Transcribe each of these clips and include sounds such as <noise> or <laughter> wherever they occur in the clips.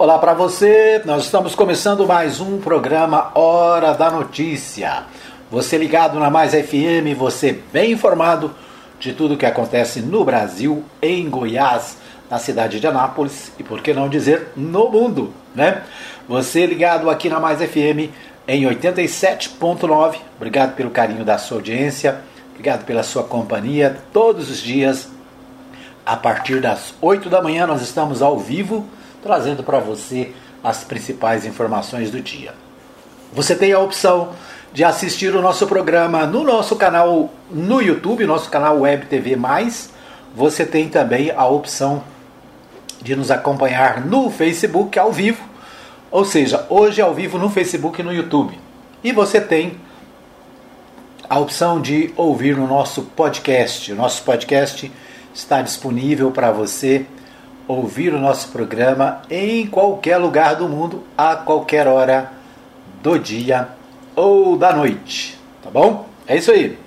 Olá para você, nós estamos começando mais um programa Hora da Notícia. Você ligado na Mais FM, você bem informado de tudo que acontece no Brasil, em Goiás, na cidade de Anápolis e por que não dizer no mundo, né? Você ligado aqui na Mais FM em 87.9. Obrigado pelo carinho da sua audiência, obrigado pela sua companhia todos os dias. A partir das 8 da manhã nós estamos ao vivo trazendo para você as principais informações do dia. Você tem a opção de assistir o nosso programa no nosso canal no YouTube, nosso canal Web TV Mais. Você tem também a opção de nos acompanhar no Facebook ao vivo, ou seja, hoje ao vivo no Facebook e no YouTube. E você tem a opção de ouvir no nosso podcast. O nosso podcast está disponível para você ouvir o nosso programa em qualquer lugar do mundo, a qualquer hora do dia ou da noite. Tá bom? É isso aí.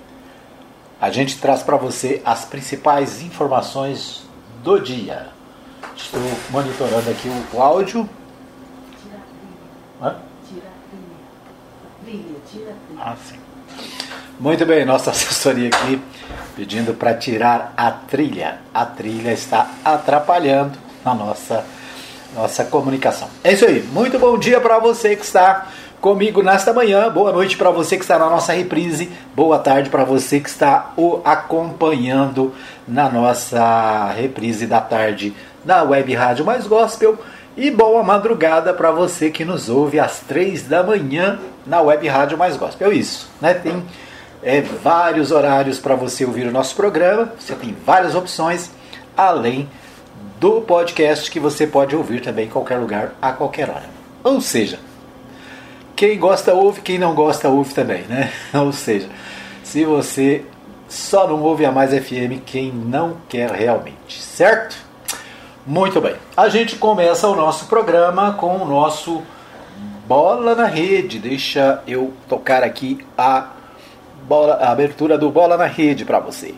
A gente traz para você as principais informações do dia. Estou monitorando aqui o áudio. Tira a trilha. Hã? Tira a trilha. Trilha, tira a trilha. Ah, sim. Muito bem, nossa assessoria aqui pedindo para tirar a trilha. A trilha está atrapalhando na nossa, nossa comunicação. É isso aí. Muito bom dia para você que está comigo nesta manhã. Boa noite para você que está na nossa reprise. Boa tarde para você que está o acompanhando na nossa reprise da tarde na Web Rádio Mais Gospel. E boa madrugada para você que nos ouve às três da manhã na Web Rádio Mais Gospel. É isso, né? Tem é, vários horários para você ouvir o nosso programa. Você tem várias opções, além do podcast que você pode ouvir também em qualquer lugar, a qualquer hora. Ou seja, quem gosta ouve, quem não gosta ouve também, né? <laughs> Ou seja, se você só não ouve a Mais FM, quem não quer realmente, certo? Muito bem. A gente começa o nosso programa com o nosso Bola na Rede. Deixa eu tocar aqui a, bola, a abertura do Bola na Rede para você.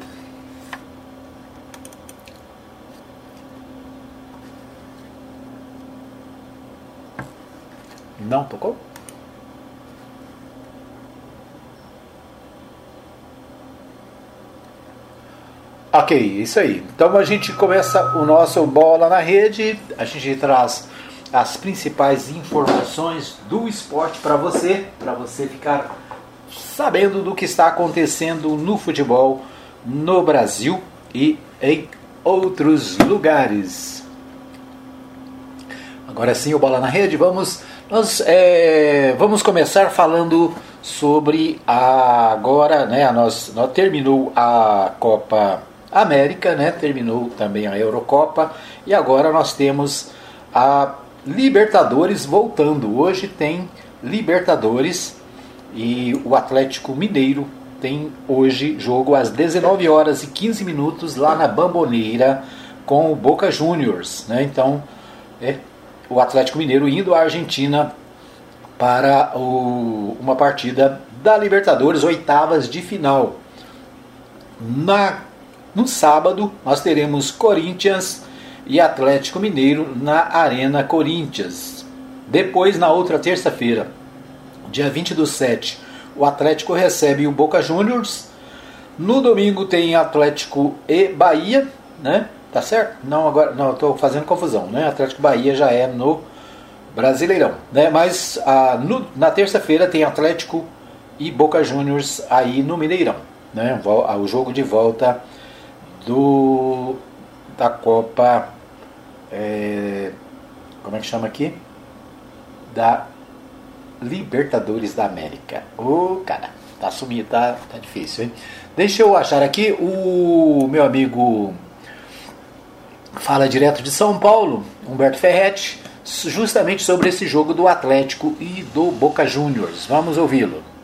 Não tocou? Ok, isso aí. Então a gente começa o nosso Bola na Rede, a gente traz as principais informações do esporte para você, para você ficar sabendo do que está acontecendo no futebol no Brasil e em outros lugares. Agora sim, o Bola na Rede, vamos, nós, é, vamos começar falando sobre a, agora, né, nós, nós terminou a Copa América, né, terminou também a Eurocopa e agora nós temos a Libertadores voltando. Hoje tem Libertadores e o Atlético Mineiro tem hoje jogo às 19 horas e 15 minutos lá na Bamboneira com o Boca Juniors, né? Então, é o Atlético Mineiro indo à Argentina para o, uma partida da Libertadores, oitavas de final. Na, no sábado, nós teremos Corinthians e Atlético Mineiro na Arena Corinthians. Depois, na outra terça-feira, dia 20 do 7, o Atlético recebe o Boca Juniors. No domingo tem Atlético e Bahia, né? Tá certo? Não, agora não, estou fazendo confusão, né? Atlético Bahia já é no Brasileirão, né? Mas ah, no, na terça-feira tem Atlético e Boca Juniors aí no Mineirão, né? O jogo de volta do da Copa é, como é que chama aqui? Da Libertadores da América. Ô, oh, cara, tá sumindo, tá, tá difícil, hein? Deixa eu achar aqui o meu amigo fala direto de São Paulo, Humberto Ferretti, justamente sobre esse jogo do Atlético e do Boca Juniors. Vamos ouvi-lo.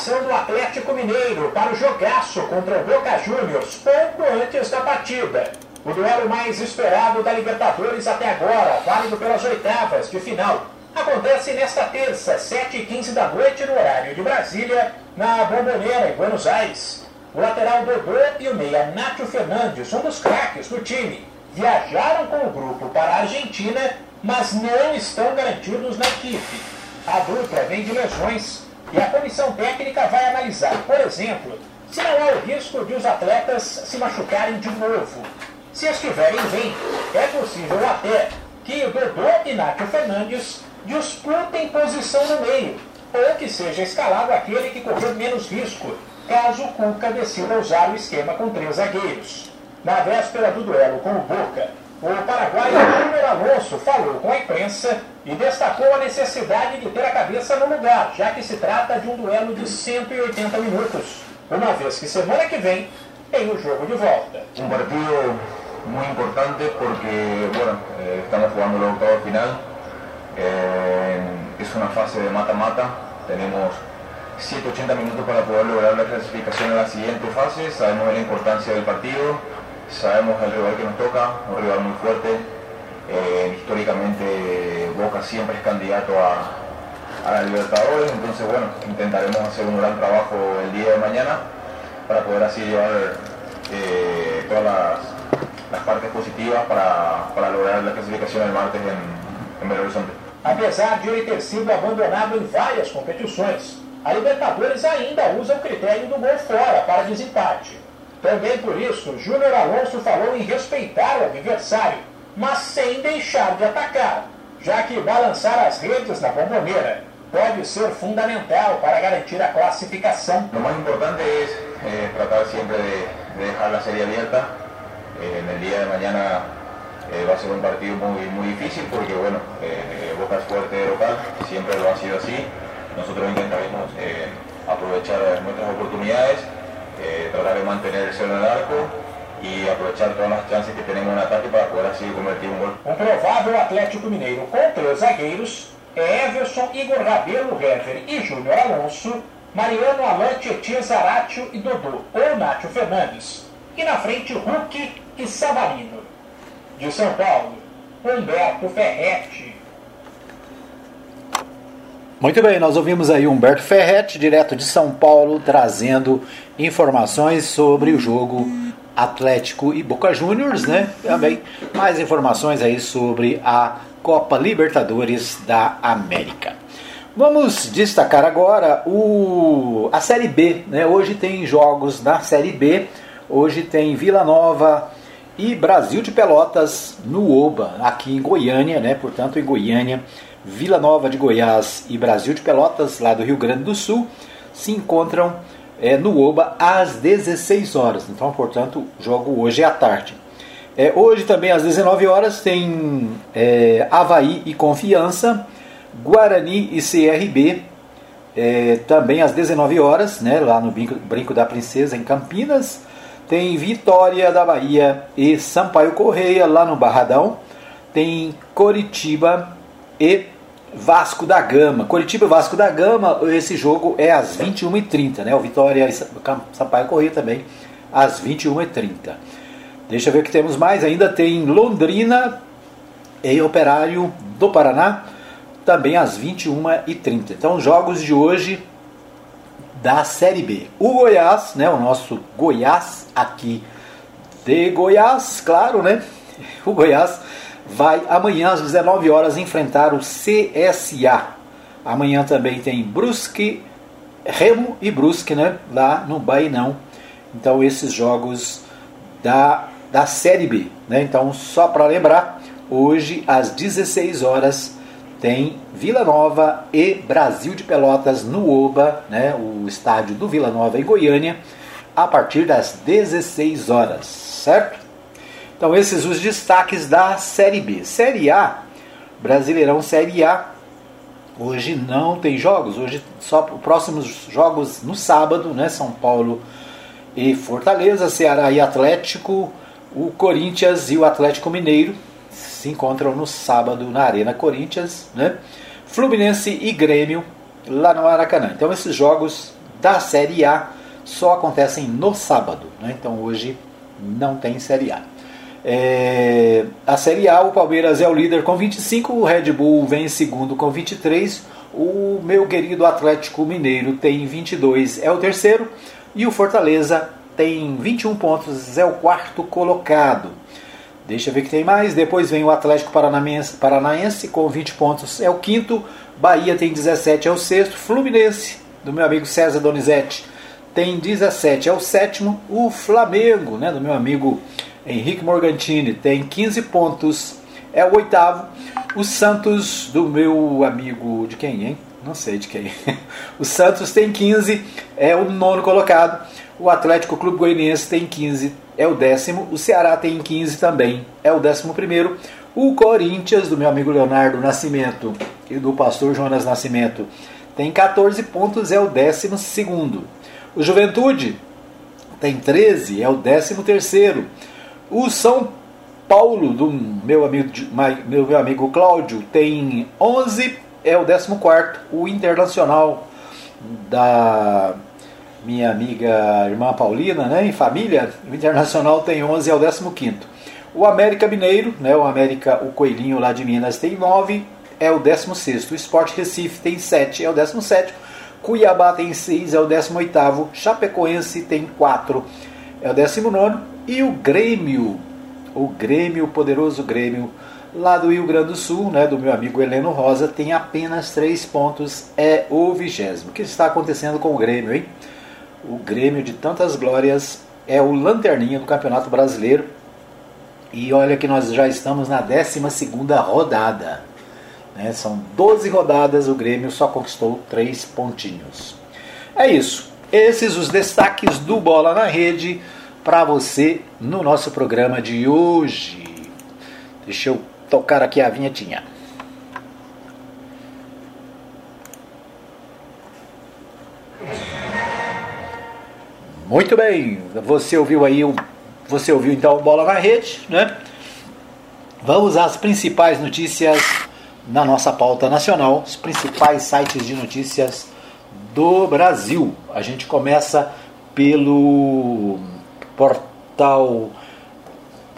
Escalação do Atlético Mineiro para o jogaço contra o Boca Juniors pouco antes da partida. O duelo mais esperado da Libertadores até agora, válido pelas oitavas de final. acontece nesta terça, 7h15 da noite, no horário de Brasília, na Bomboneira, em Buenos Aires. O lateral Dodô e o meia Nátio Fernandes, um dos craques do time, viajaram com o grupo para a Argentina, mas não estão garantidos na equipe. A dupla vem de lesões e a comissão técnica vai analisar, por exemplo, se não há o risco de os atletas se machucarem de novo. Se estiverem bem, é possível até que o Dodô e Nátio Fernandes disputem posição no meio, ou que seja escalado aquele que correr menos risco, caso o Cuca decida usar o esquema com três zagueiros. Na véspera do duelo com o Boca, o paraguaio Júnior Alonso falou com a imprensa e destacou a necessidade de ter a cabeça no lugar, já que se trata de um duelo de 180 minutos, uma vez que semana que vem tem o jogo de volta. Um partido muito importante porque, bueno, eh, estamos jugando el octavo final. Eh, es una fase de mata-mata. Tenemos 180 minutos para poder lograr la clasificación en la siguiente fase. Sabemos de la importancia del partido, sabemos el rival que nos toca, un rival muy fuerte. Eh, históricamente Boca siempre es candidato a, la Libertadores, entonces bueno, intentaremos hacer un gran trabajo el día de mañana para poder así llevar eh, todas las, partes positivas para, lograr la clasificación el martes en, en Belo Horizonte. Apesar de ele ter sido abandonado em várias competições, a Libertadores ainda usa o critério do gol fora para desempate. Também por isso, Júnior Alonso falou em respeitar o adversário, mas sem deixar de atacar, já que balançar as redes na bomboneira pode ser fundamental para garantir a classificação. O mais importante é eh, tratar sempre de, de, dejar a série aberta. Eh, no dia de mañana eh, va a ser un partido muy difícil porque bueno, eh, Boca es fuerte de local, siempre lo ha sido así. Nosotros intentaremos eh, aprovechar nuestras oportunidades, eh, tratar de mantener el cero en el arco e aproveitar todas as chances que temos no ataque para poder assim convertir um gol. Um provável Atlético Mineiro com três zagueiros é Everson, Igor Rabelo, Hever e Júnior Alonso, Mariano Alain, Tietchan, Zaratio e Dodô, ou Nátio Fernandes. E na frente, Hulk e Savarino. De São Paulo, Humberto Ferretti. Muito bem, nós ouvimos aí Humberto Ferretti, direto de São Paulo, trazendo informações sobre o jogo Atlético e Boca Juniors, né? Também mais informações aí sobre a Copa Libertadores da América. Vamos destacar agora o, a Série B, né? Hoje tem jogos na Série B. Hoje tem Vila Nova e Brasil de Pelotas no Oba, aqui em Goiânia, né? Portanto, em Goiânia Vila Nova de Goiás e Brasil de Pelotas, lá do Rio Grande do Sul, se encontram é, no Oba às 16 horas. Então, portanto, o jogo hoje é à tarde. É, hoje também às 19 horas tem é, Havaí e Confiança, Guarani e CRB, é, também às 19 horas, né, lá no Brinco, Brinco da Princesa, em Campinas. Tem Vitória da Bahia e Sampaio Correia, lá no Barradão. Tem Coritiba e Vasco da Gama. Coritiba e Vasco da Gama, esse jogo é às 21h30, né? O Vitória e Sampaio Corrêa também às 21h30. Deixa eu ver o que temos mais. Ainda tem Londrina e Operário do Paraná, também às 21h30. Então, jogos de hoje da Série B. O Goiás, né? O nosso Goiás aqui de Goiás, claro, né? <laughs> O Goiás vai amanhã às 19 horas enfrentar o CSA. Amanhã também tem Brusque, Remo e Brusque, né? Lá no Bainão. Então esses jogos da, da Série B, né? Então só para lembrar, hoje às 16 horas tem Vila Nova e Brasil de Pelotas no Oba, né? O estádio do Vila Nova em Goiânia, a partir das 16 horas, certo? Então, esses os destaques da Série B. Série A, Brasileirão Série A. Hoje não tem jogos, hoje só os próximos jogos no sábado, né? São Paulo e Fortaleza, Ceará e Atlético, o Corinthians e o Atlético Mineiro se encontram no sábado na Arena Corinthians, né? Fluminense e Grêmio lá no Maracanã. Então esses jogos da Série A só acontecem no sábado, né? Então hoje não tem Série A. É, a Série A, o Palmeiras é o líder com 25, o Red Bull vem em segundo com 23, o meu querido Atlético Mineiro tem 22, é o terceiro, e o Fortaleza tem 21 pontos, é o quarto colocado. Deixa eu ver que tem mais. Depois vem o Atlético Paranaense, Paranaense com 20 pontos, é o quinto. Bahia tem 17, é o sexto. Fluminense, do meu amigo César Donizete, tem 17, é o sétimo. O Flamengo, né, do meu amigo Henrique Morgantini, tem 15 pontos, é o oitavo. O Santos, do meu amigo. De quem, hein? Não sei de quem. <laughs> O Santos tem 15, é o nono colocado. O Atlético Clube Goianiense tem 15, é o décimo. O Ceará tem 15 também, é o décimo primeiro. O Corinthians, do meu amigo Leonardo Nascimento e do pastor Jonas Nascimento, tem 14 pontos, é o décimo segundo. O Juventude tem 13, é o décimo terceiro. O São Paulo, do meu amigo, meu, amigo Cláudio, tem 11, é o décimo quarto. O Internacional da minha amiga irmã Paulina, né, em família, o Internacional tem 11, é o 15 O América Mineiro, né, o América, o Coelhinho lá de Minas tem 9, é o 16 O Sport Recife tem 7, é o 17 Cuiabá tem 6, é o 18 Chapecoense tem 4, é o 19 E o Grêmio, o Grêmio, o poderoso Grêmio, lá do Rio Grande do Sul, né, do meu amigo Heleno Rosa, tem apenas 3 pontos, é o vigésimo. O que está acontecendo com o Grêmio, hein? o Grêmio de tantas glórias é o lanterninha do Campeonato Brasileiro. E olha que nós já estamos na 12 rodada. Né? São 12 rodadas, o Grêmio só conquistou 3 pontinhos. É isso. Esses os destaques do Bola na Rede para você no nosso programa de hoje. Deixa eu tocar aqui a vinhetinha. Muito bem, você ouviu aí o, você ouviu então o Bola na Rede, né? Vamos às principais notícias na nossa pauta nacional, os principais sites de notícias do Brasil. A gente começa pelo portal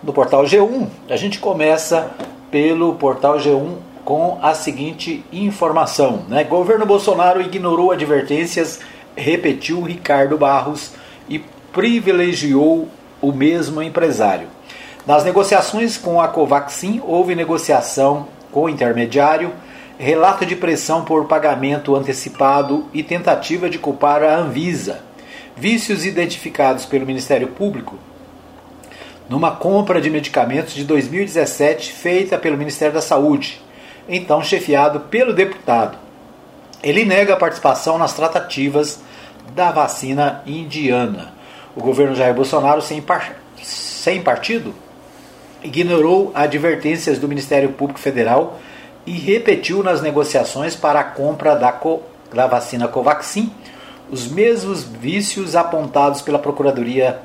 do portal G1. A gente começa pelo portal G1 com a seguinte informação: né? Governo Bolsonaro ignorou advertências, repetiu Ricardo Barros e privilegiou o mesmo empresário. Nas negociações com a Covaxin, houve negociação com o intermediário, relato de pressão por pagamento antecipado e tentativa de culpar a Anvisa. Vícios identificados pelo Ministério Público numa compra de medicamentos de 2017 feita pelo Ministério da Saúde, então chefiado pelo deputado. Ele nega a participação nas tratativas da vacina indiana. O governo Jair Bolsonaro, sem, par... sem partido, ignorou advertências do Ministério Público Federal e repetiu nas negociações para a compra da, co... da vacina Covaxin os mesmos vícios apontados pela Procuradoria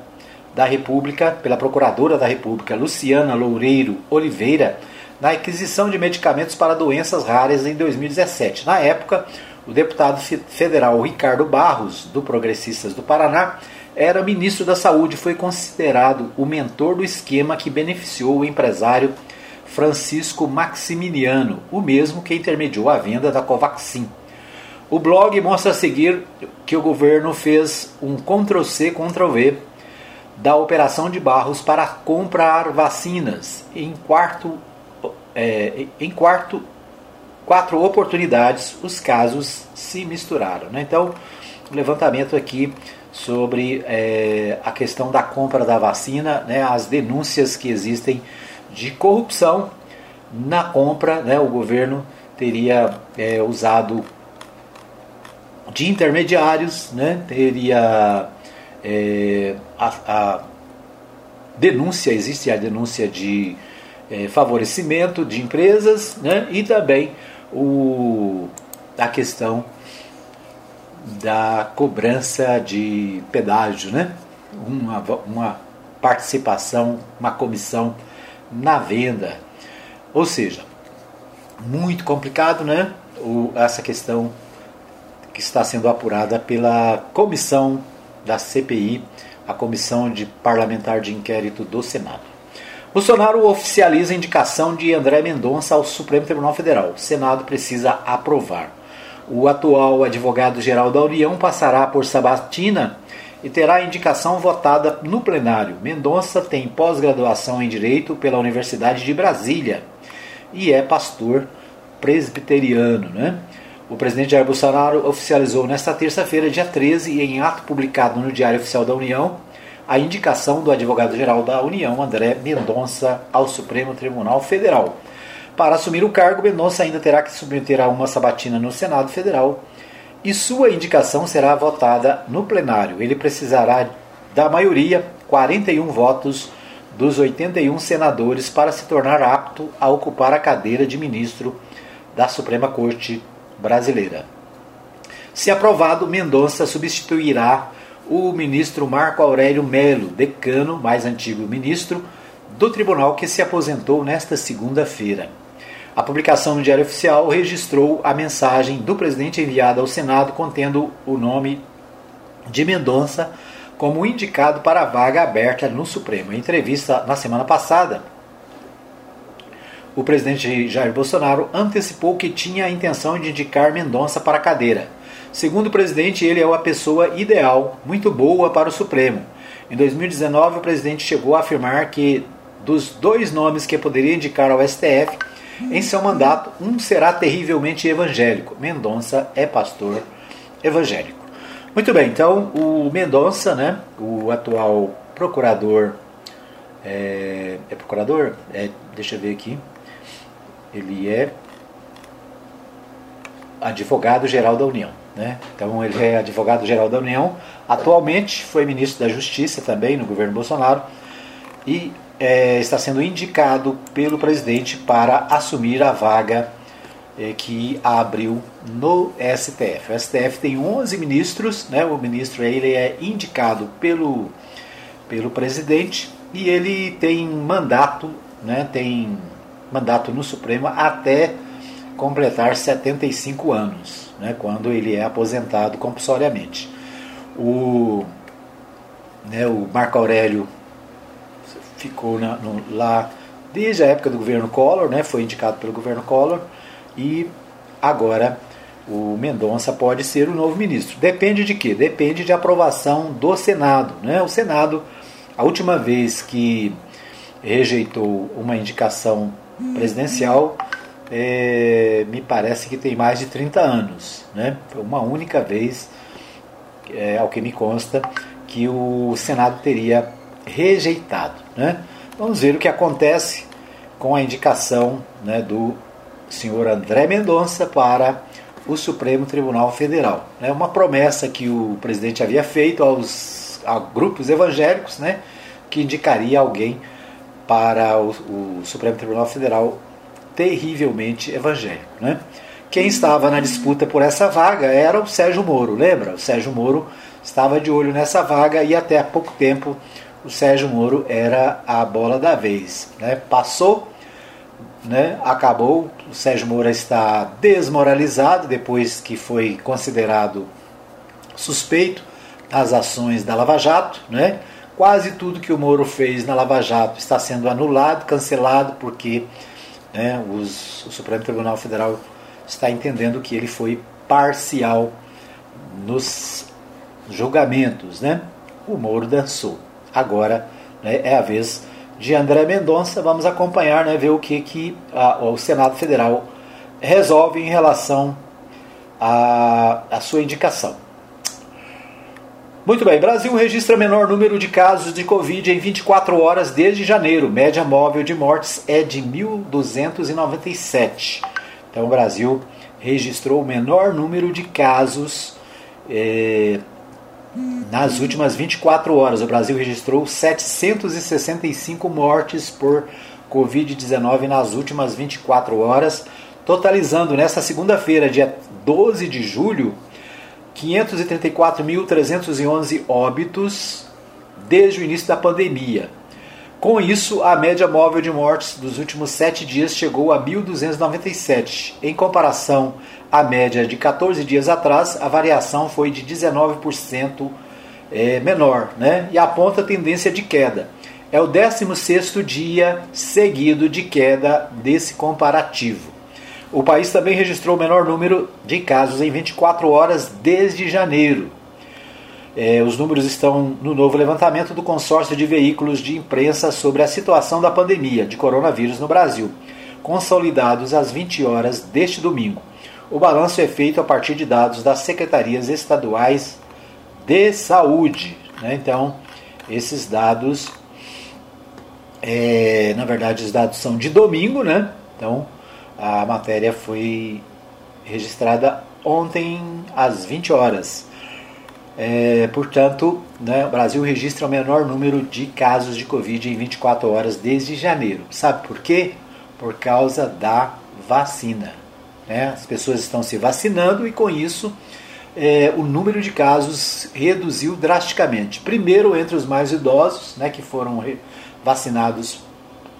da República, pela Procuradora da República, Luciana Loureiro Oliveira, na aquisição de medicamentos para doenças raras em 2017. Na época, o deputado federal Ricardo Barros, do Progressistas do Paraná, era ministro da Saúde e foi considerado o mentor do esquema que beneficiou o empresário Francisco Maximiliano, o mesmo que intermediou a venda da Covaxin. O blog mostra a seguir que o governo fez um Ctrl-C, Ctrl-V da operação de Barros para comprar vacinas em quarto, é, em quarto quatro oportunidades, os casos se misturaram. Né? Então, o levantamento aqui sobre é, a questão da compra da vacina, né, as denúncias que existem de corrupção na compra, né, o governo teria é, usado de intermediários, né, teria é, a, a, denúncia, existe a denúncia de é, favorecimento de empresas né, e também o, a questão da cobrança de pedágio, né? uma, uma participação, uma comissão na venda. Ou seja, muito complicado, né? O, essa questão que está sendo apurada pela comissão da CPI, a comissão de parlamentar de inquérito do Senado. Bolsonaro oficializa a indicação de André Mendonça ao Supremo Tribunal Federal. O Senado precisa aprovar. O atual advogado-geral da União passará por sabatina e terá a indicação votada no plenário. Mendonça tem pós-graduação em Direito pela Universidade de Brasília e é pastor presbiteriano. Né? O presidente Jair Bolsonaro oficializou nesta terça-feira, dia 13, em ato publicado no Diário Oficial da União, a indicação do advogado-geral da União, André Mendonça, ao Supremo Tribunal Federal. Para assumir o cargo, Mendonça ainda terá que submeter a uma sabatina no Senado Federal e sua indicação será votada no plenário. Ele precisará da maioria, 41 votos dos 81 senadores, para se tornar apto a ocupar a cadeira de ministro da Suprema Corte Brasileira. Se aprovado, Mendonça substituirá o ministro Marco Aurélio Melo, decano, mais antigo ministro, do tribunal que se aposentou nesta segunda-feira. A publicação no Diário Oficial registrou a mensagem do presidente enviada ao Senado contendo o nome de Mendonça como indicado para a vaga aberta no Supremo. Em entrevista na semana passada, o presidente Jair Bolsonaro antecipou que tinha a intenção de indicar Mendonça para a cadeira. Segundo o presidente, ele é a pessoa ideal, muito boa para o Supremo. Em 2019, o presidente chegou a afirmar que dos dois nomes que poderia indicar ao STF em seu mandato, um será terrivelmente evangélico. Mendonça é pastor evangélico. Muito bem, então o Mendonça, né, o atual procurador, é, é procurador? É, deixa eu ver aqui. Ele é advogado-geral da União. Né? Então ele é advogado-geral da União, atualmente foi ministro da Justiça também no governo Bolsonaro e é, está sendo indicado pelo presidente para assumir a vaga é, que abriu no STF. O STF tem 11 ministros, né? o ministro ele é indicado pelo, pelo presidente e ele tem mandato, né? tem mandato no Supremo até completar 75 anos né, quando ele é aposentado compulsoriamente. O, né, o Marco Aurélio ficou na, no, lá desde a época do governo Collor, né, foi indicado pelo governo Collor, e agora o Mendonça pode ser o novo ministro. Depende de quê? Depende de aprovação do Senado. Né? O Senado, a última vez que rejeitou uma indicação presidencial, é, me parece que tem mais de 30 anos. Né? Foi uma única vez, é, ao que me consta, que o Senado teria rejeitado. Né? Vamos ver o que acontece com a indicação né, do senhor André Mendonça para o Supremo Tribunal Federal. É uma promessa que o presidente havia feito aos a grupos evangélicos, né, que indicaria alguém para o, o Supremo Tribunal Federal terrivelmente evangélico. Né? Quem estava na disputa por essa vaga era o Sérgio Moro, lembra? O Sérgio Moro estava de olho nessa vaga e até há pouco tempo o Sérgio Moro era a bola da vez. Né? Passou, né? acabou, o Sérgio Moro está desmoralizado depois que foi considerado suspeito nas ações da Lava Jato. Né? Quase tudo que o Moro fez na Lava Jato está sendo anulado, cancelado, porque né, os, o Supremo Tribunal Federal está entendendo que ele foi parcial nos julgamentos. Né? O Moro dançou. Agora né, é a vez de André Mendonça. Vamos acompanhar, né, ver o que, que a, o Senado Federal resolve em relação à, à sua indicação. Muito bem, Brasil registra menor número de casos de Covid em 24 horas desde janeiro. Média móvel de mortes é de 1.297. Então o Brasil registrou o menor número de casos eh, nas últimas 24 horas. O Brasil registrou 765 mortes por Covid-19 nas últimas 24 horas, totalizando nesta segunda-feira, dia 12 de julho, 534.311 óbitos desde o início da pandemia. Com isso, a média móvel de mortes dos últimos sete dias chegou a 1.297. Em comparação à média de 14 dias atrás, a variação foi de 19% é, menor né? e aponta tendência de queda. É o 16º dia seguido de queda desse comparativo. O país também registrou o menor número de casos em 24 horas desde janeiro. É, os números estão no novo levantamento do consórcio de veículos de imprensa sobre a situação da pandemia de coronavírus no Brasil, consolidados às 20 horas deste domingo. O balanço é feito a partir de dados das secretarias estaduais de saúde. Né? Então, esses dados, é, na verdade, os dados são de domingo, né? Então, a matéria foi registrada ontem às 20 horas. É, portanto, né, o Brasil registra o menor número de casos de Covid em 24 horas desde janeiro. Sabe por quê? Por causa da vacina. Né? As pessoas estão se vacinando e com isso é, o número de casos reduziu drasticamente. Primeiro entre os mais idosos, né, que foram vacinados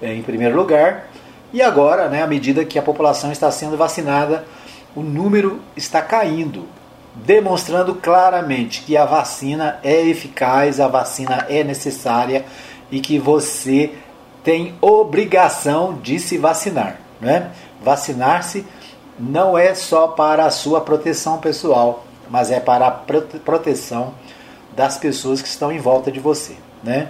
é, em primeiro lugar, e agora, né, à medida que a população está sendo vacinada, o número está caindo, demonstrando claramente que a vacina é eficaz, a vacina é necessária e que você tem obrigação de se vacinar. Né? Vacinar-se não é só para a sua proteção pessoal, mas é para a proteção das pessoas que estão em volta de você, né?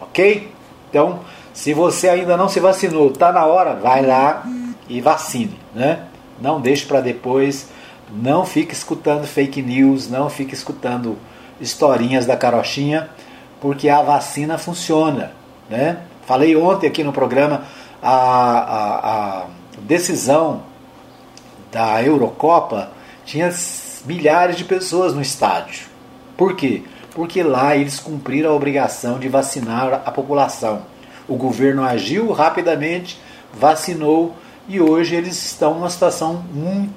Ok? Então, se você ainda não se vacinou, tá na hora, vai lá e vacine, né? Não deixe para depois, não fique escutando fake news, não fique escutando historinhas da carochinha, porque a vacina funciona, né? Falei ontem aqui no programa a, a, a decisão da Eurocopa tinha milhares de pessoas no estádio. Por quê? Porque lá eles cumpriram a obrigação de vacinar a população. O governo agiu rapidamente, vacinou e hoje eles estão numa situação muito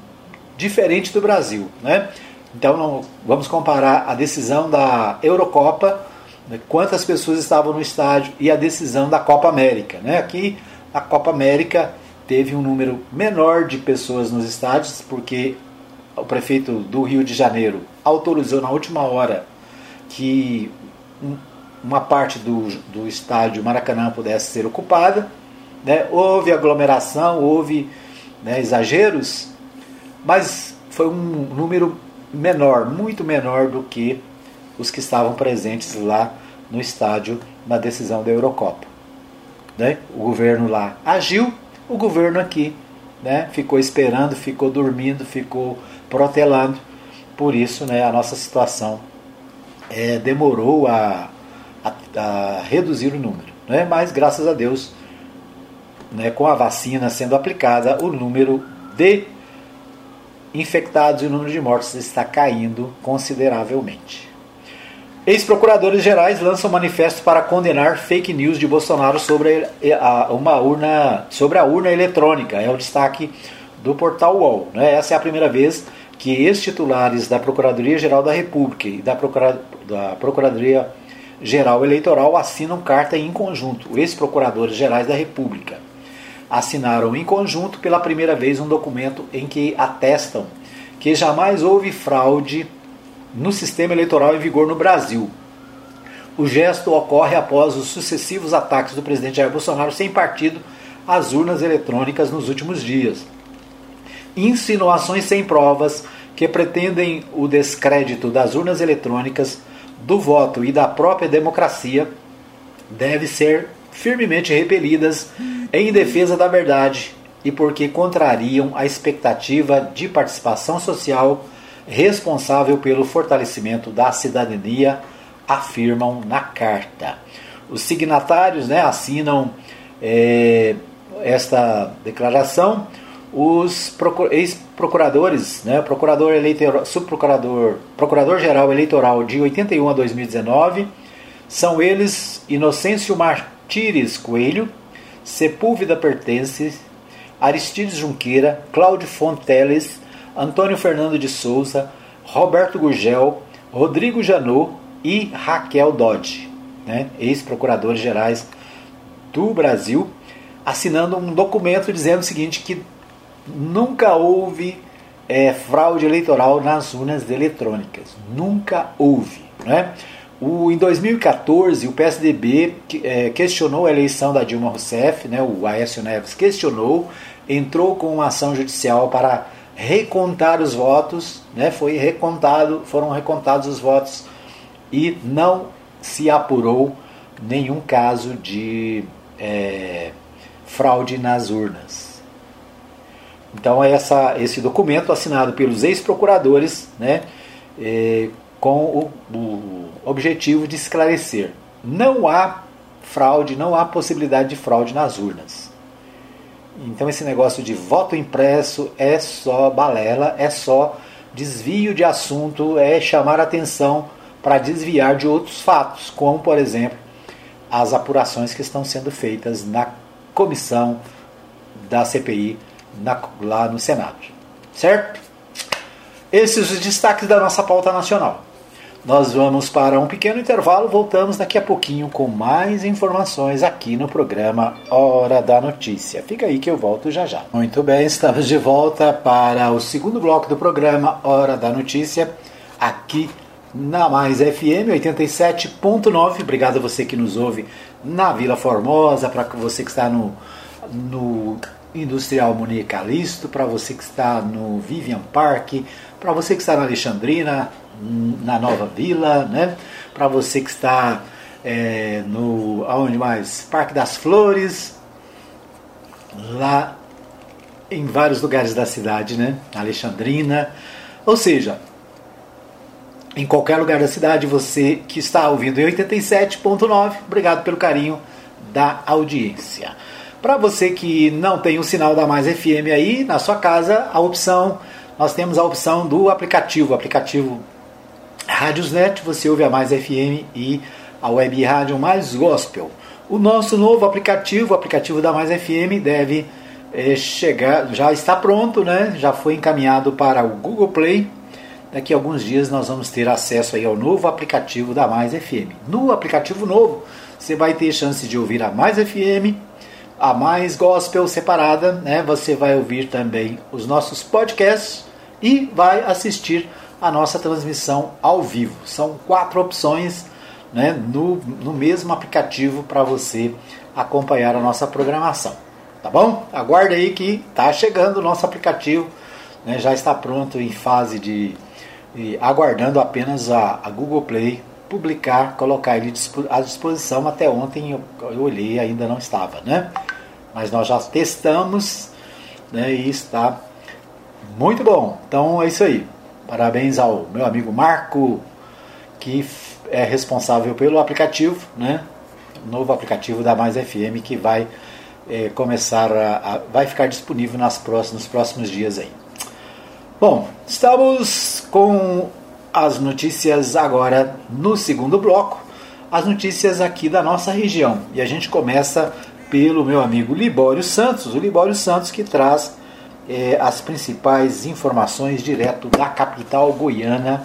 diferente do Brasil. Né? Então não, vamos comparar a decisão da Eurocopa, né, quantas pessoas estavam no estádio, e a decisão da Copa América. Né? Aqui a Copa América teve um número menor de pessoas nos estádios, porque o prefeito do Rio de Janeiro autorizou na última hora que uma parte do, do estádio Maracanã pudesse ser ocupada. Né? Houve aglomeração, houve né, exageros, mas foi um número menor, muito menor do que os que estavam presentes lá no estádio na decisão da Eurocopa. Né? O governo lá agiu, o governo aqui né, ficou esperando, ficou dormindo, ficou protelando. Por isso, né, a nossa situação é, demorou a, a, reduzir o número. Né? Mas, graças a Deus, né, com a vacina sendo aplicada, o número de infectados e o número de mortes está caindo consideravelmente. Ex-procuradores gerais lançam manifesto para condenar fake news de Bolsonaro sobre a, uma urna, sobre a urna eletrônica. É o destaque do portal UOL. Né? Essa é a primeira vez que ex-titulares da Procuradoria-Geral da República e da, Procura, da Procuradoria-Geral Eleitoral assinam carta em conjunto, ex-procuradores gerais da República. Assinaram em conjunto pela primeira vez um documento em que atestam que jamais houve fraude no sistema eleitoral em vigor no Brasil. O gesto ocorre após os sucessivos ataques do presidente Jair Bolsonaro sem partido às urnas eletrônicas nos últimos dias insinuações sem provas que pretendem o descrédito das urnas eletrônicas, do voto e da própria democracia, devem ser firmemente repelidas em defesa da verdade e porque contrariam a expectativa de participação social responsável pelo fortalecimento da cidadania, afirmam na carta. Os signatários né, assinam é, esta declaração os ex-procuradores, né, procurador eleitoral, subprocurador, procurador-geral eleitoral de 81 a 2019, são eles Inocêncio Martires Coelho, Sepúlveda Pertence, Aristides Junqueira, Cláudio Fonteles, Antônio Fernando de Souza, Roberto Gurgel, Rodrigo Janot e Raquel Dodge, né, ex-procuradores gerais do Brasil, assinando um documento dizendo o seguinte que nunca houve é, fraude eleitoral nas urnas eletrônicas. Nunca houve. Né? O, em 2014, o PSDB é, questionou a eleição da Dilma Rousseff, né, o Aécio Neves questionou, entrou com uma ação judicial para recontar os votos, né, foi recontado, foram recontados os votos e não se apurou nenhum caso de é, fraude nas urnas. Então, essa, esse documento assinado pelos ex-procuradores, né, é, com o, o objetivo de esclarecer: não há fraude, não há possibilidade de fraude nas urnas. Então, esse negócio de voto impresso é só balela, é só desvio de assunto, é chamar atenção para desviar de outros fatos, como, por exemplo, as apurações que estão sendo feitas na comissão da CPI na, lá no Senado. Certo? Esses os destaques da nossa pauta nacional. Nós vamos para um pequeno intervalo, voltamos daqui a pouquinho com mais informações aqui no programa Hora da Notícia. Fica aí que eu volto já já. Muito bem, estamos de volta para o segundo bloco do programa Hora da Notícia, aqui na Mais FM 87.9. Obrigado a você que nos ouve na Vila Formosa, para você que está no, no Industrial Monique Calisto, para você que está no Vivian Park, para você que está na Alexandrina, na Nova Vila, né? Para você que está é, no aonde mais? Parque das Flores, lá em vários lugares da cidade, né? Alexandrina, ou seja, em qualquer lugar da cidade, você que está ouvindo em 87.9, obrigado pelo carinho da audiência. Para você que não tem o sinal da Mais FM aí na sua casa, a opção nós temos a opção do aplicativo, aplicativo Rádiosnet, você ouve a Mais FM e a web rádio Mais Gospel. O nosso novo aplicativo, o aplicativo da Mais FM, deve é, chegar, já está pronto, né? já foi encaminhado para o Google Play. Daqui a alguns dias nós vamos ter acesso aí ao novo aplicativo da Mais FM. No aplicativo novo, você vai ter chance de ouvir a Mais FM, a Mais Gospel separada, né? Você vai ouvir também os nossos podcasts e vai assistir a nossa transmissão ao vivo. São quatro opções né, no, no mesmo aplicativo para você acompanhar a nossa programação. Tá bom? Aguarde aí que está chegando o nosso aplicativo, né, já está pronto em fase de, de aguardando apenas a, a, Google Play publicar, colocar ele à disposição. Até ontem eu, eu olhei ainda não estava, né? Mas nós já testamos né, e está muito bom. Então é isso aí. Parabéns ao meu amigo Marco, que é responsável pelo aplicativo, né? Novo aplicativo da Mais FM que vai é, começar a, a, vai ficar disponível nas próximos, nos próximos dias aí. Bom, estamos com as notícias agora no segundo bloco, as notícias aqui da nossa região. E a gente começa pelo meu amigo Libório Santos, o Libório Santos que traz é, as principais informações direto da capital goiana.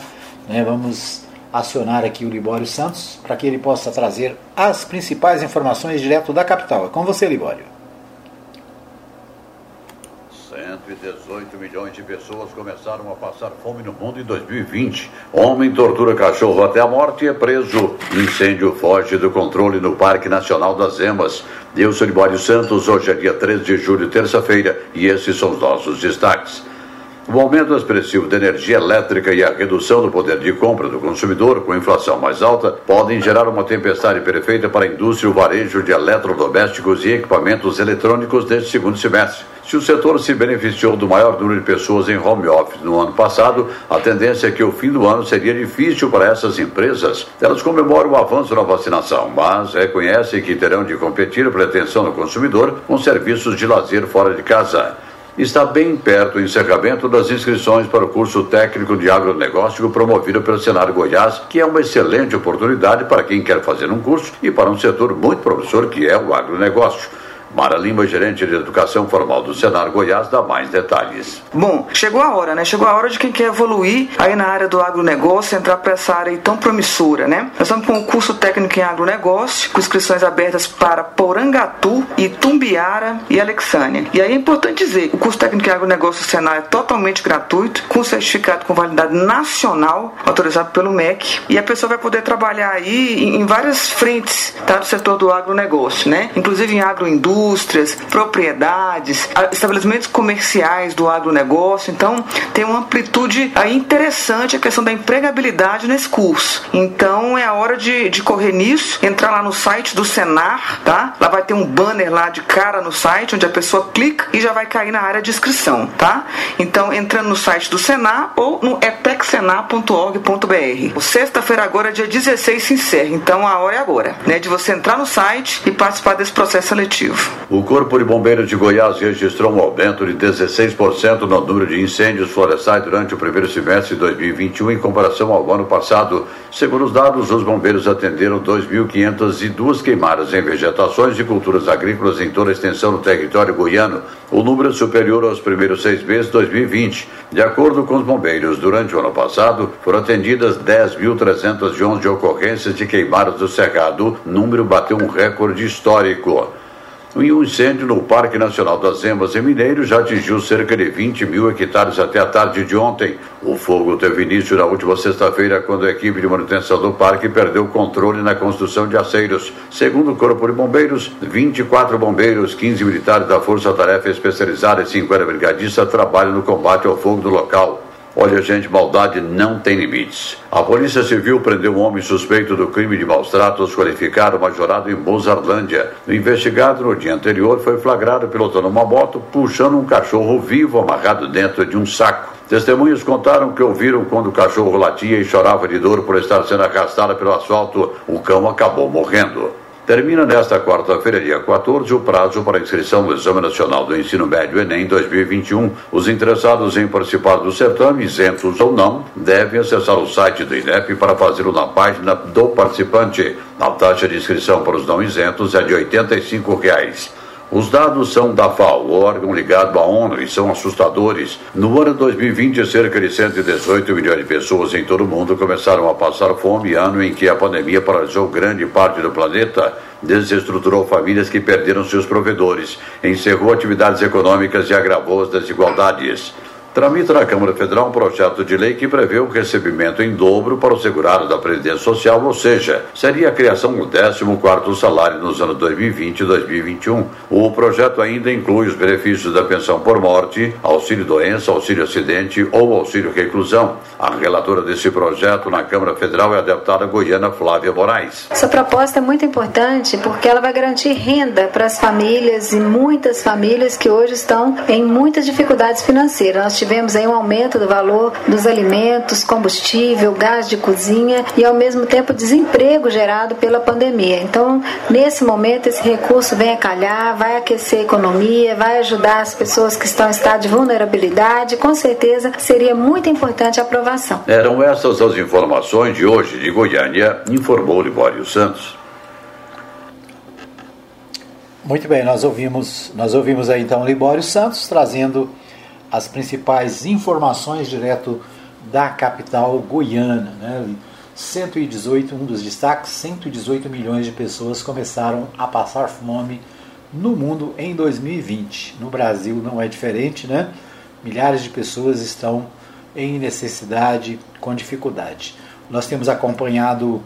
Né? Vamos acionar aqui o Libório Santos para que ele possa trazer as principais informações direto da capital. É com você, Libório. 118 milhões de pessoas começaram a passar fome no mundo em 2020. Homem tortura cachorro até a morte e é preso. Incêndio foge do controle no Parque Nacional das Emas. Eu sou Libório Santos, hoje é dia 13 de julho, terça-feira, e esses são os nossos destaques. O aumento expressivo da energia elétrica e a redução do poder de compra do consumidor, com inflação mais alta, podem gerar uma tempestade perfeita para a indústria e o varejo de eletrodomésticos e equipamentos eletrônicos neste segundo semestre. Se o setor se beneficiou do maior número de pessoas em home office no ano passado, a tendência é que o fim do ano seria difícil para essas empresas. Elas comemoram o avanço na vacinação, mas reconhecem que terão de competir pela atenção do consumidor com serviços de lazer fora de casa está bem perto o encerramento das inscrições para o curso técnico de agronegócio promovido pelo Senar Goiás, que é uma excelente oportunidade para quem quer fazer um curso e para um setor muito promissor que é o agronegócio. Mara Lima, gerente de educação formal do Senar Goiás, dá mais detalhes. Bom, chegou a hora, né? Chegou a hora de quem quer evoluir aí na área do agronegócio, entrar para essa área tão promissora, né? Nós estamos com um curso técnico em agronegócio, com inscrições abertas para Porangatu, Itumbiara e Alexânia. E aí é importante dizer, o curso técnico em agronegócio do Senar é totalmente gratuito, com certificado com validade nacional, autorizado pelo MEC, e a pessoa vai poder trabalhar aí em várias frentes, tá? Do setor do agronegócio, né? Inclusive em agroindústria, indústrias, propriedades, estabelecimentos comerciais do agronegócio. Então, tem uma amplitude aí interessante a questão da empregabilidade nesse curso. Então, é a hora de, de correr nisso, entrar lá no site do Senar, tá? Lá vai ter um banner lá de cara no site, onde a pessoa clica e já vai cair na área de inscrição, tá? Então, entrando no site do Senar ou no etecsenar.org.br. Sexta-feira agora, dia 16, se encerra. Então, a hora é agora, né? De você entrar no site e participar desse processo seletivo. O Corpo de Bombeiros de Goiás registrou um aumento de 16% no número de incêndios florestais durante o primeiro semestre de 2021 em comparação ao ano passado. Segundo os dados, os bombeiros atenderam 2.502 queimadas em vegetações e culturas agrícolas em toda a extensão do território goiano. O número é superior aos primeiros seis meses de 2020. De acordo com os bombeiros, durante o ano passado foram atendidas 10.311 ocorrências de queimadas do cerrado. O número bateu um recorde histórico. E um incêndio no Parque Nacional das Emas em Mineiro já atingiu cerca de 20 mil hectares até a tarde de ontem. O fogo teve início na última sexta-feira, quando a equipe de manutenção do parque perdeu o controle na construção de aceiros. Segundo o Corpo de Bombeiros, 24 bombeiros, 15 militares da Força Tarefa Especializada e 50 brigadistas trabalham no combate ao fogo do local. Olha, gente, maldade não tem limites. A Polícia Civil prendeu um homem suspeito do crime de maus tratos qualificado majorado em Mozarlândia. O investigado no dia anterior foi flagrado pilotando uma moto puxando um cachorro vivo amarrado dentro de um saco. Testemunhas contaram que ouviram quando o cachorro latia e chorava de dor por estar sendo arrastado pelo asfalto. O cão acabou morrendo. Termina nesta quarta-feira, dia 14, o prazo para inscrição no Exame Nacional do Ensino Médio Enem 2021. Os interessados em participar do certame, isentos ou não, devem acessar o site do INEP para fazê-lo na página do participante. A taxa de inscrição para os não isentos é de 85 reais. Os dados são da FAO, órgão ligado à ONU, e são assustadores. No ano 2020, cerca de 118 milhões de pessoas em todo o mundo começaram a passar fome, ano em que a pandemia paralisou grande parte do planeta, desestruturou famílias que perderam seus provedores, encerrou atividades econômicas e agravou as desigualdades. Tramita na Câmara Federal um projeto de lei que prevê o recebimento em dobro para o segurado da Previdência Social, ou seja, seria a criação do 14º salário nos anos 2020 e 2021. O projeto ainda inclui os benefícios da pensão por morte, auxílio doença, auxílio acidente ou auxílio reclusão. A relatora desse projeto na Câmara Federal é a deputada goiana Flávia Moraes. Essa proposta é muito importante porque ela vai garantir renda para as famílias e muitas famílias que hoje estão em muitas dificuldades financeiras. Nós tivemos aí um aumento do valor dos alimentos, combustível, gás de cozinha e ao mesmo tempo desemprego gerado pela pandemia. Então, nesse momento, esse recurso vem a calhar, vai aquecer a economia, vai ajudar as pessoas que estão em estado de vulnerabilidade. Com certeza, seria muito importante a aprovação. Eram essas as informações de hoje de Goiânia, informou Libório Santos. Muito bem, nós ouvimos, nós ouvimos aí então Libório Santos trazendo as principais informações direto da capital goiana. Né? 118, um dos destaques, 118 milhões de pessoas começaram a passar fome no mundo em 2020. No Brasil não é diferente, né? Milhares de pessoas estão em necessidade, com dificuldade. Nós temos acompanhado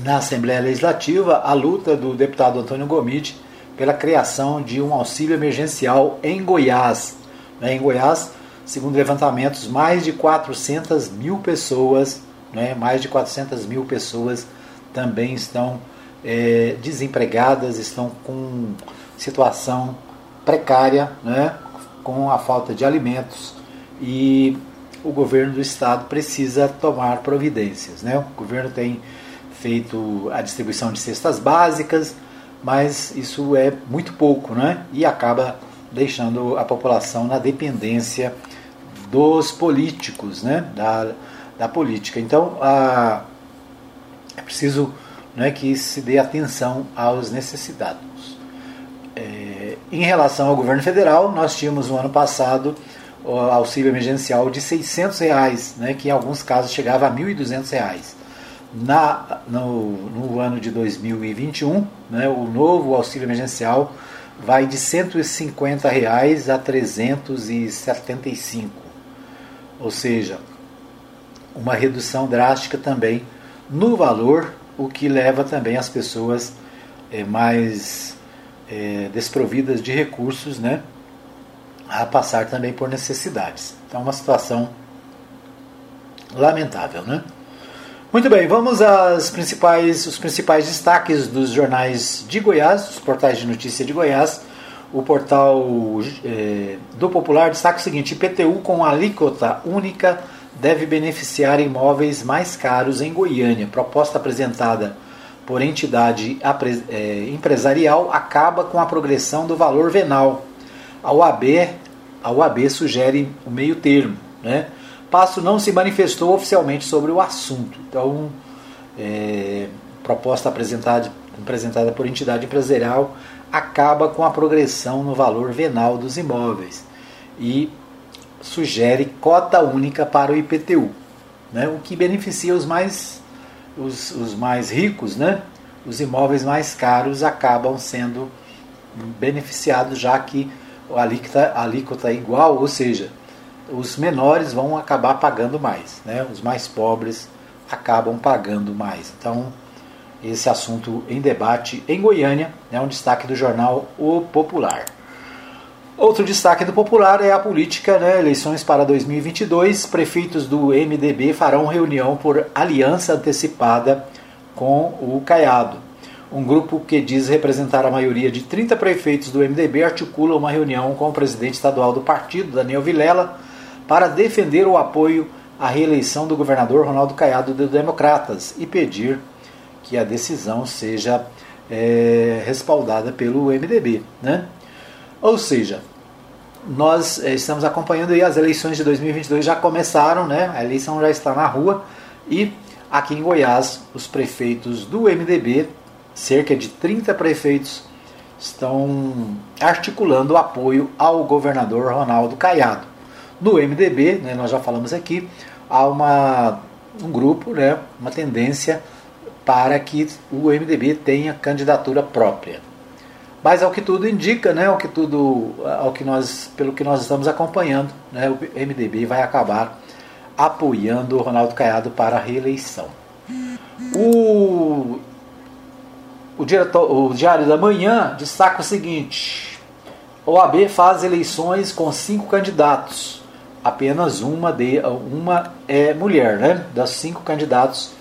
na Assembleia Legislativa a luta do deputado Antônio Gomide pela criação de um auxílio emergencial em Goiás. Né, em Goiás, segundo levantamentos, mais de 400 mil pessoas, né, mais de 400 mil pessoas também estão é, desempregadas, estão com situação precária, né, com a falta de alimentos e o governo do estado precisa tomar providências. Né? O governo tem feito a distribuição de cestas básicas, mas isso é muito pouco né? e acaba deixando a população na dependência dos políticos, né, da, da política. Então, a, é preciso né, que se dê atenção aos necessitados. é, em relação ao governo federal, nós tínhamos no ano passado o auxílio emergencial de 600 reais, né, que em alguns casos chegava a 1.200 reais. Na, no, no ano de 2021, né, o novo auxílio emergencial vai de 150 reais a 375, ou seja, uma redução drástica também no valor, o que leva também as pessoas é, mais é, desprovidas de recursos, né, a passar também por necessidades. Então, é uma situação lamentável, né? Muito bem, vamos aos principais, os principais destaques dos jornais de Goiás, os portais de notícia de Goiás. O portal é, do Popular destaca o seguinte: IPTU com alíquota única deve beneficiar imóveis mais caros em Goiânia. Proposta apresentada por entidade é, empresarial acaba com a progressão do valor venal. A UAB, a UAB sugere o meio termo. Né? Passo não se manifestou oficialmente sobre o assunto. Então, é, proposta apresentada, apresentada por entidade empresarial acaba com a progressão no valor venal dos imóveis e sugere cota única para o IPTU, né? o que beneficia os mais os, os mais ricos, né? os imóveis mais caros acabam sendo beneficiados, já que a alíquota, a alíquota é igual, ou seja, os menores vão acabar pagando mais, né? os mais pobres acabam pagando mais. Então, esse assunto em debate em Goiânia é um destaque do jornal O Popular. Outro destaque do Popular é a política, né, eleições para 2022. Prefeitos do MDB farão reunião por aliança antecipada com o Caiado. Um grupo que diz representar a maioria de 30 prefeitos do MDB articula uma reunião com o presidente estadual do partido, Daniel Vilela, para defender o apoio à reeleição do governador Ronaldo Caiado do Democratas e pedir que a decisão seja é, respaldada pelo MDB. Né? Ou seja, nós eh, estamos acompanhando aí as eleições de 2022 já começaram, né? A eleição já está na rua e aqui em Goiás os prefeitos do MDB, cerca de 30 prefeitos, estão articulando apoio ao governador Ronaldo Caiado. No MDB, né, nós já falamos aqui, há uma, um grupo, né, uma tendência para que o MDB tenha candidatura própria. Mas ao que tudo indica, né, ao que tudo, ao que nós, pelo que nós estamos acompanhando, né, o MDB vai acabar apoiando o Ronaldo Caiado para a reeleição. O, o, diretor, o Diário da Manhã destaca o seguinte: o AB faz eleições com cinco candidatos, apenas uma de uma é mulher, né? Das cinco candidatos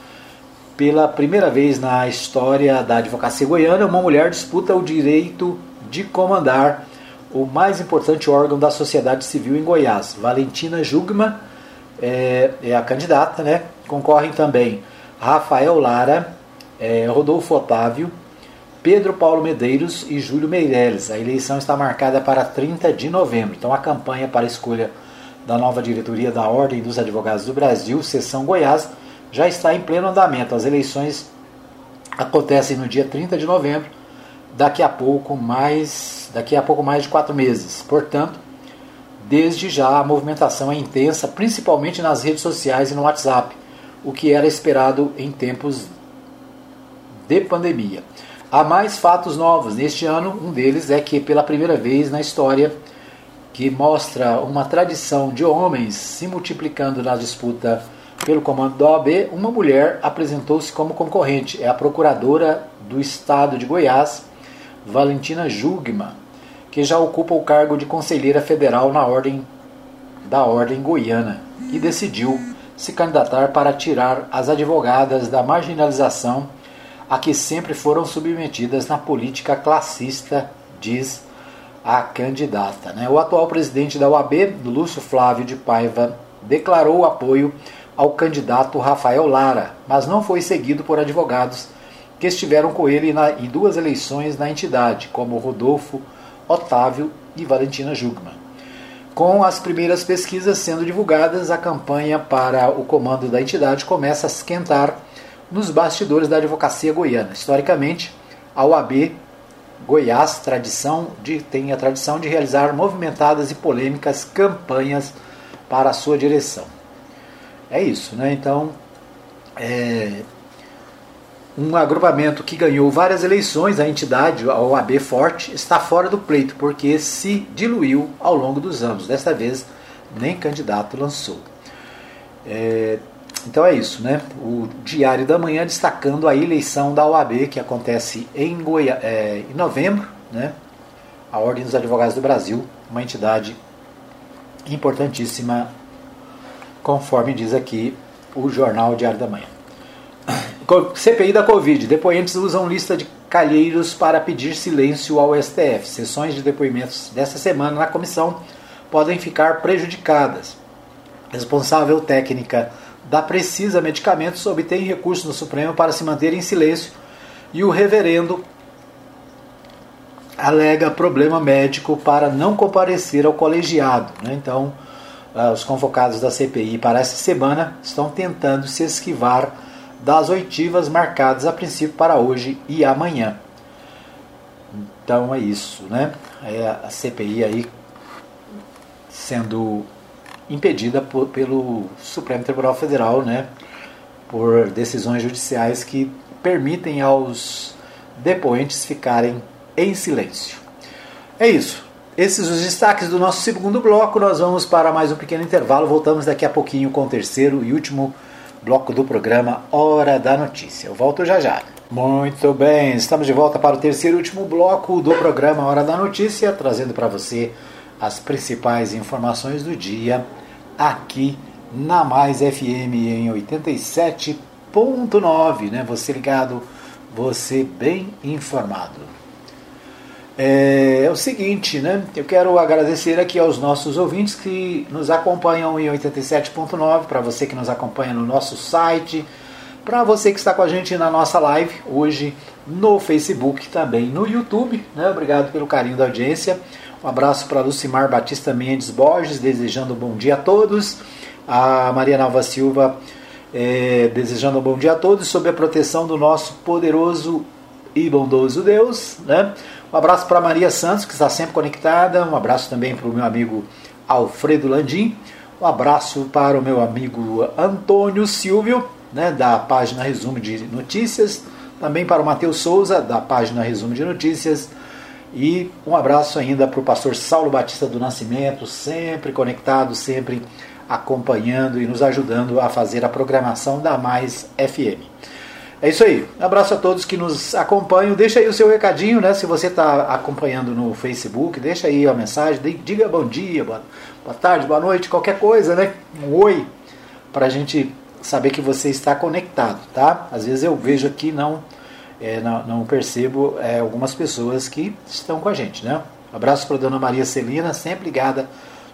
pela primeira vez na história da advocacia goiana, uma mulher disputa o direito de comandar o mais importante órgão da sociedade civil em Goiás. Valentina Jugma é, é a candidata, né? Concorrem também Rafael Lara, é, Rodolfo Otávio, Pedro Paulo Medeiros e Júlio Meireles. A eleição está marcada para 30 de novembro. Então a campanha para a escolha da nova diretoria da Ordem dos Advogados do Brasil, Seção Goiás, já está em pleno andamento. As eleições acontecem no dia 30 de novembro, daqui a pouco mais, daqui a pouco mais de quatro meses. Portanto, desde já a movimentação é intensa, principalmente nas redes sociais e no WhatsApp, o que era esperado em tempos de pandemia. Há mais fatos novos neste ano. Um deles é que, pela primeira vez na história, que mostra uma tradição de homens se multiplicando na disputa pelo comando da OAB, uma mulher apresentou-se como concorrente. É a procuradora do estado de Goiás, Valentina Jugma, que já ocupa o cargo de conselheira federal na ordem da Ordem Goiana e decidiu se candidatar para tirar as advogadas da marginalização a que sempre foram submetidas na política classista, diz a candidata. Né? O atual presidente da UAB, Lúcio Flávio de Paiva, declarou apoio ao candidato Rafael Lara, mas não foi seguido por advogados que estiveram com ele na, em duas eleições na entidade, como Rodolfo Otávio e Valentina Jugman. Com as primeiras pesquisas sendo divulgadas, a campanha para o comando da entidade começa a esquentar nos bastidores da advocacia goiana. Historicamente, a OAB Goiás tradição de, tem a tradição de realizar movimentadas e polêmicas campanhas para a sua direção. É isso, né? Então, é, um agrupamento que ganhou várias eleições, a entidade, a OAB Forte, está fora do pleito porque se diluiu ao longo dos anos. Desta vez, nem candidato lançou. É, então é isso, né? O Diário da Manhã destacando a eleição da OAB que acontece em, Goiá, é, em novembro, né? A Ordem dos Advogados do Brasil, uma entidade importantíssima, conforme diz aqui o jornal Diário da Manhã. CPI da Covid. Depoentes usam lista de calheiros para pedir silêncio ao STF. Sessões de depoimentos desta semana na comissão podem ficar prejudicadas. Responsável técnica da Precisa Medicamentos obtém recurso no Supremo para se manter em silêncio e o reverendo alega problema médico para não comparecer ao colegiado. Né? Então, uh, os convocados da CPI para essa semana estão tentando se esquivar das oitivas marcadas a princípio para hoje e amanhã. Então é isso, né? É a CPI aí sendo impedida por, pelo Supremo Tribunal Federal, né? Por decisões judiciais que permitem aos depoentes ficarem em silêncio. É isso. Esses os destaques do nosso segundo bloco. Nós vamos para mais um pequeno intervalo. Voltamos daqui a pouquinho com o terceiro e último bloco do programa Hora da Notícia. Eu volto já já. Muito bem, estamos de volta para o terceiro e último bloco do programa Hora da Notícia, trazendo para você as principais informações do dia aqui na Mais FM em 87.9, né? Você ligado, você bem informado. É, é, o seguinte, né? Eu quero agradecer aqui aos nossos ouvintes que nos acompanham em 87.9, para você que nos acompanha no nosso site, para você que está com a gente na nossa live hoje no Facebook, também no YouTube, né? Obrigado pelo carinho da audiência. Um abraço para Lucimar Batista Mendes Borges, desejando um bom dia a todos. A Maria Nova Silva é, desejando um bom dia a todos, sob a proteção do nosso poderoso e bondoso Deus, né? Um abraço para Maria Santos, que está sempre conectada. Um abraço também para o meu amigo Alfredo Landim. Um abraço para o meu amigo Antônio Silvio, né, da página Resumo de Notícias. Também para o Matheus Souza, da página Resumo de Notícias. E um abraço ainda para o pastor Saulo Batista do Nascimento, sempre conectado, sempre acompanhando e nos ajudando a fazer a programação da Mais FM. É isso aí. Um abraço a todos que nos acompanham. Deixa aí o seu recadinho, né? Se você está acompanhando no Facebook, deixa aí a mensagem. Diga bom dia, boa, tarde, boa noite, qualquer coisa, né? Um oi, para a gente saber que você está conectado, tá? Às vezes eu vejo aqui não é, não, não, percebo é, algumas pessoas que estão com a gente, né? Abraço para Dona Maria Celina, sempre ligada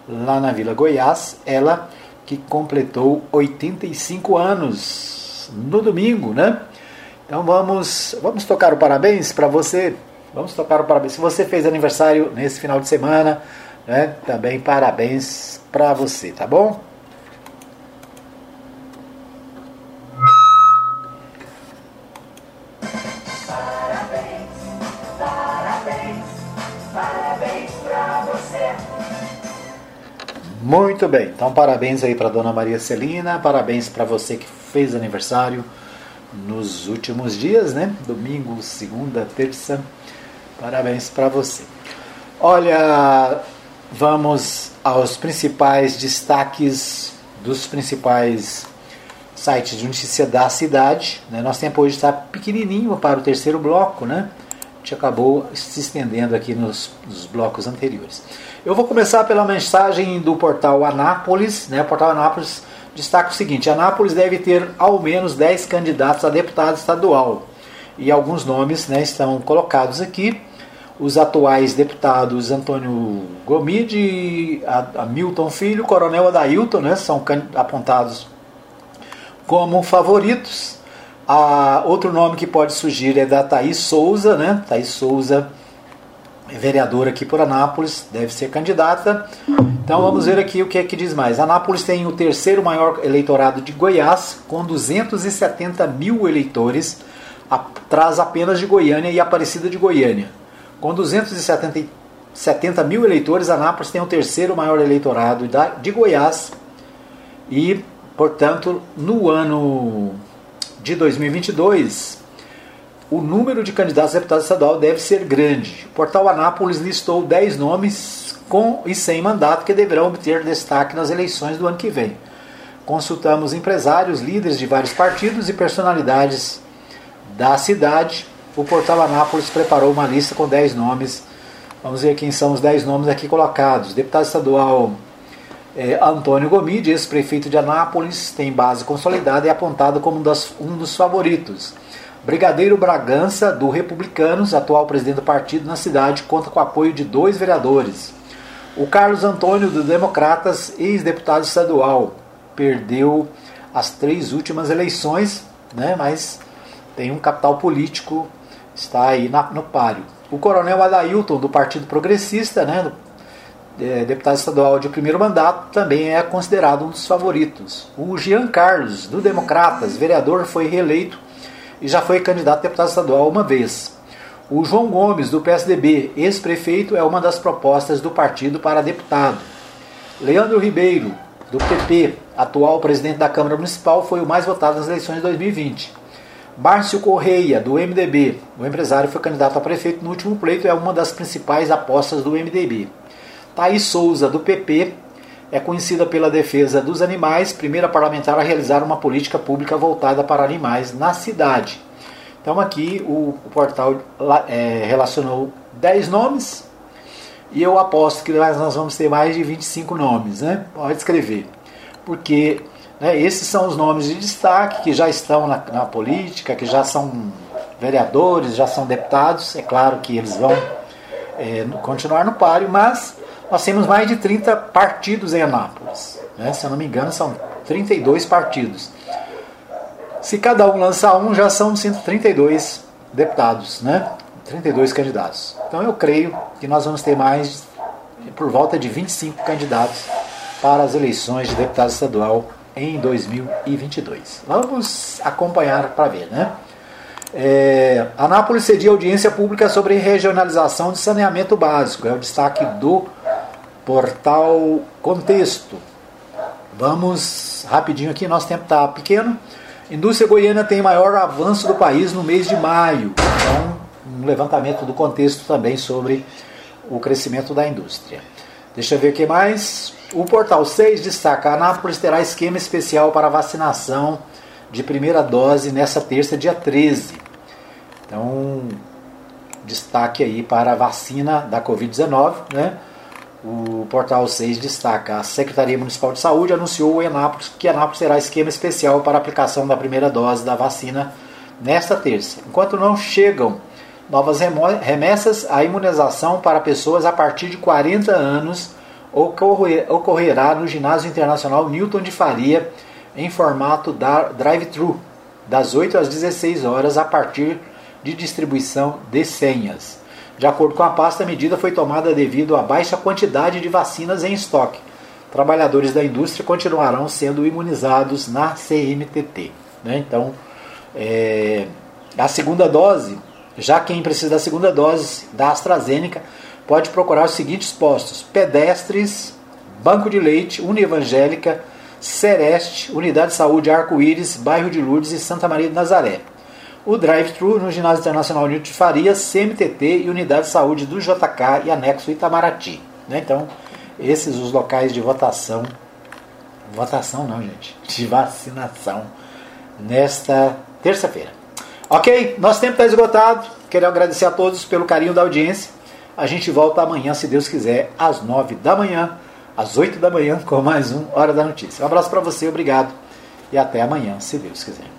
lá na Vila Goiás. Ela que completou 85 anos no domingo, né? Então vamos, vamos tocar o parabéns para você. Vamos tocar o parabéns. Se você fez aniversário nesse final de semana, né, também parabéns para você, tá bom? Muito bem, então parabéns aí para Dona Maria Celina, parabéns para você que fez aniversário nos últimos dias, né? Domingo, segunda, terça. Parabéns para você. Olha, vamos aos principais destaques dos principais sites de notícia da cidade. Né? Nosso tempo hoje está pequenininho para o terceiro bloco, né? A gente acabou se estendendo aqui nos, nos blocos anteriores. Eu vou começar pela mensagem do portal Anápolis, né? O portal Anápolis destaca o seguinte: Anápolis deve ter ao menos 10 candidatos a deputado estadual. E alguns nomes né, estão colocados aqui. Os atuais deputados Antônio Gomide Hamilton Filho, Coronel Adailton, né, são apontados como favoritos. Ah, outro nome que pode surgir é da Thaís Souza, né? Thaís Souza vereadora aqui por Anápolis, deve ser candidata. Então vamos ver aqui o que é que diz mais. Anápolis tem o terceiro maior eleitorado de Goiás, com 270 mil eleitores, atrás apenas de Goiânia e Aparecida de Goiânia. Com 270 mil eleitores, Anápolis tem o terceiro maior eleitorado de Goiás e, portanto, no ano de 2022, o número de candidatos a deputado estadual deve ser grande. O portal Anápolis listou 10 nomes com e sem mandato que deverão obter destaque nas eleições do ano que vem. Consultamos empresários, líderes de vários partidos e personalidades da cidade. O portal Anápolis preparou uma lista com 10 nomes. Vamos ver quem são os 10 nomes aqui colocados. Deputado estadual é, Antônio Gomide, ex-prefeito de Anápolis, tem base consolidada e é apontado como um, das, um dos favoritos. Brigadeiro Bragança, do Republicanos, atual presidente do partido na cidade, conta com apoio de dois vereadores. O Carlos Antônio, do Democratas, ex-deputado estadual, perdeu as três últimas eleições, né, mas tem um capital político, está aí na, no páreo. O coronel Adailton, do Partido Progressista, né, é, deputado estadual de primeiro mandato, também é considerado um dos favoritos. O Jean Carlos, do Democratas, vereador, foi reeleito e já foi candidato a deputado estadual uma vez. O João Gomes, do PSDB, ex-prefeito, é uma das propostas do partido para deputado. Leandro Ribeiro, do PP, atual presidente da Câmara Municipal, foi o mais votado nas eleições de 2020. Márcio Correia, do MDB, o empresário foi candidato a prefeito no último pleito é uma das principais apostas do MDB. Thaís Souza, do PP, é conhecida pela defesa dos animais, primeira parlamentar a realizar uma política pública voltada para animais na cidade. Então aqui o, portal é, relacionou 10 nomes e eu aposto que nós vamos ter mais de 25 nomes, né? Pode escrever. Porque né, esses são os nomes de destaque que já estão na, na política, que já são vereadores, já são deputados. É claro que eles vão é, continuar no páreo, mas nós temos mais de 30 partidos em Anápolis. Né? Se eu não me engano, são 32 partidos. Se cada um lançar um, já são 132 deputados, né? 32 candidatos. Então eu creio que nós vamos ter mais por volta de 25 candidatos para as eleições de deputado estadual em 2022. Vamos acompanhar para ver, né? É, Anápolis cedia audiência pública sobre regionalização de saneamento básico. É o destaque do portal Contexto. Vamos rapidinho aqui, nosso tempo está pequeno. Indústria goiana tem maior avanço do país no mês de maio. Então, um levantamento do contexto também sobre o crescimento da indústria. Deixa eu ver o que mais. O portal 6 destaca: Anápolis terá esquema especial para vacinação de primeira dose nessa terça, dia 13. Então, destaque aí para a vacina da Covid-19, né? O Portal 6 destaca: a Secretaria Municipal de Saúde anunciou Enápolis, que Enápolis terá esquema especial para aplicação da primeira dose da vacina nesta terça. Enquanto não chegam novas remessas, a imunização para pessoas a partir de 40 anos ocorrerá no Ginásio Internacional Newton de Faria em formato drive-thru, das 8 às 16 horas, a partir de distribuição de senhas. De acordo com a pasta, a medida foi tomada devido à baixa quantidade de vacinas em estoque. Trabalhadores da indústria continuarão sendo imunizados na CMTT. Né? Então, é, a segunda dose, já quem precisa da segunda dose da AstraZeneca, pode procurar os seguintes postos: Pedestres, Banco de Leite, Unievangélica, Sereste, Unidade de Saúde Arco-Íris, Bairro de Lourdes e Santa Maria de Nazaré o drive-thru no Ginásio Internacional Nilton de Faria, CMTT e Unidade de Saúde do JK e anexo Itamaraty. Né? Então, esses os locais de votação. Votação não, gente. De vacinação nesta terça-feira. Ok? Nosso tempo está esgotado. Quero agradecer a todos pelo carinho da audiência. A gente volta amanhã, se Deus quiser, às 9 da manhã, às 8 da manhã, com mais um Hora da Notícia. Um abraço para você, obrigado. E até amanhã, se Deus quiser.